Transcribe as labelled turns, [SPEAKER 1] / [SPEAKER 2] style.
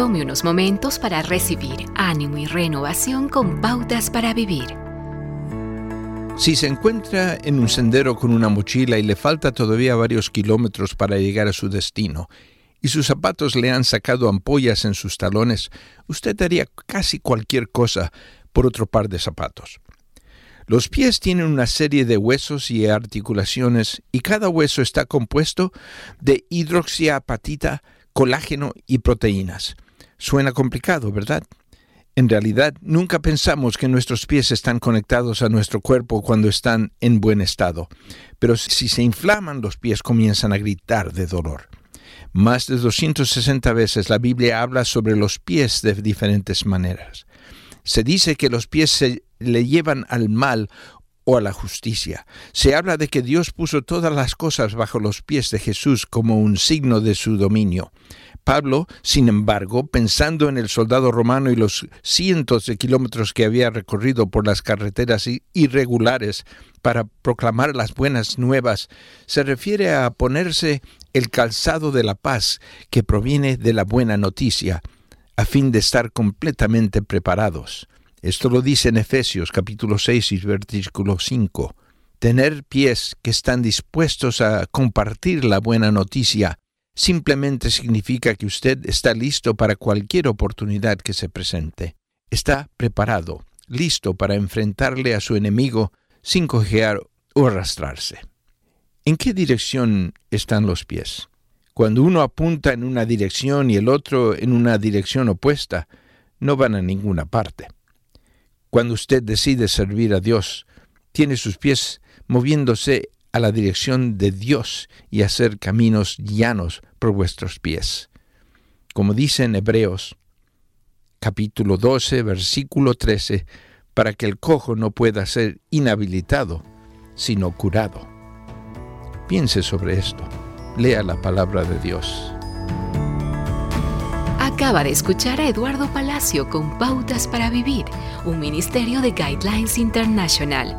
[SPEAKER 1] Tome unos momentos para recibir ánimo y renovación con pautas para vivir.
[SPEAKER 2] Si se encuentra en un sendero con una mochila y le falta todavía varios kilómetros para llegar a su destino, y sus zapatos le han sacado ampollas en sus talones, usted haría casi cualquier cosa por otro par de zapatos. Los pies tienen una serie de huesos y articulaciones y cada hueso está compuesto de hidroxiapatita, colágeno y proteínas. Suena complicado, ¿verdad? En realidad, nunca pensamos que nuestros pies están conectados a nuestro cuerpo cuando están en buen estado, pero si se inflaman los pies comienzan a gritar de dolor. Más de 260 veces la Biblia habla sobre los pies de diferentes maneras. Se dice que los pies se le llevan al mal o a la justicia. Se habla de que Dios puso todas las cosas bajo los pies de Jesús como un signo de su dominio. Pablo, sin embargo, pensando en el soldado romano y los cientos de kilómetros que había recorrido por las carreteras irregulares para proclamar las buenas nuevas, se refiere a ponerse el calzado de la paz que proviene de la buena noticia, a fin de estar completamente preparados. Esto lo dice en Efesios capítulo 6 y versículo 5. Tener pies que están dispuestos a compartir la buena noticia simplemente significa que usted está listo para cualquier oportunidad que se presente. Está preparado, listo para enfrentarle a su enemigo sin cojear o arrastrarse. ¿En qué dirección están los pies? Cuando uno apunta en una dirección y el otro en una dirección opuesta, no van a ninguna parte. Cuando usted decide servir a Dios, tiene sus pies moviéndose a la dirección de Dios y hacer caminos llanos por vuestros pies. Como dice en Hebreos capítulo 12, versículo 13, para que el cojo no pueda ser inhabilitado, sino curado. Piense sobre esto. Lea la palabra de Dios.
[SPEAKER 1] Acaba de escuchar a Eduardo Palacio con Pautas para Vivir, un ministerio de Guidelines International.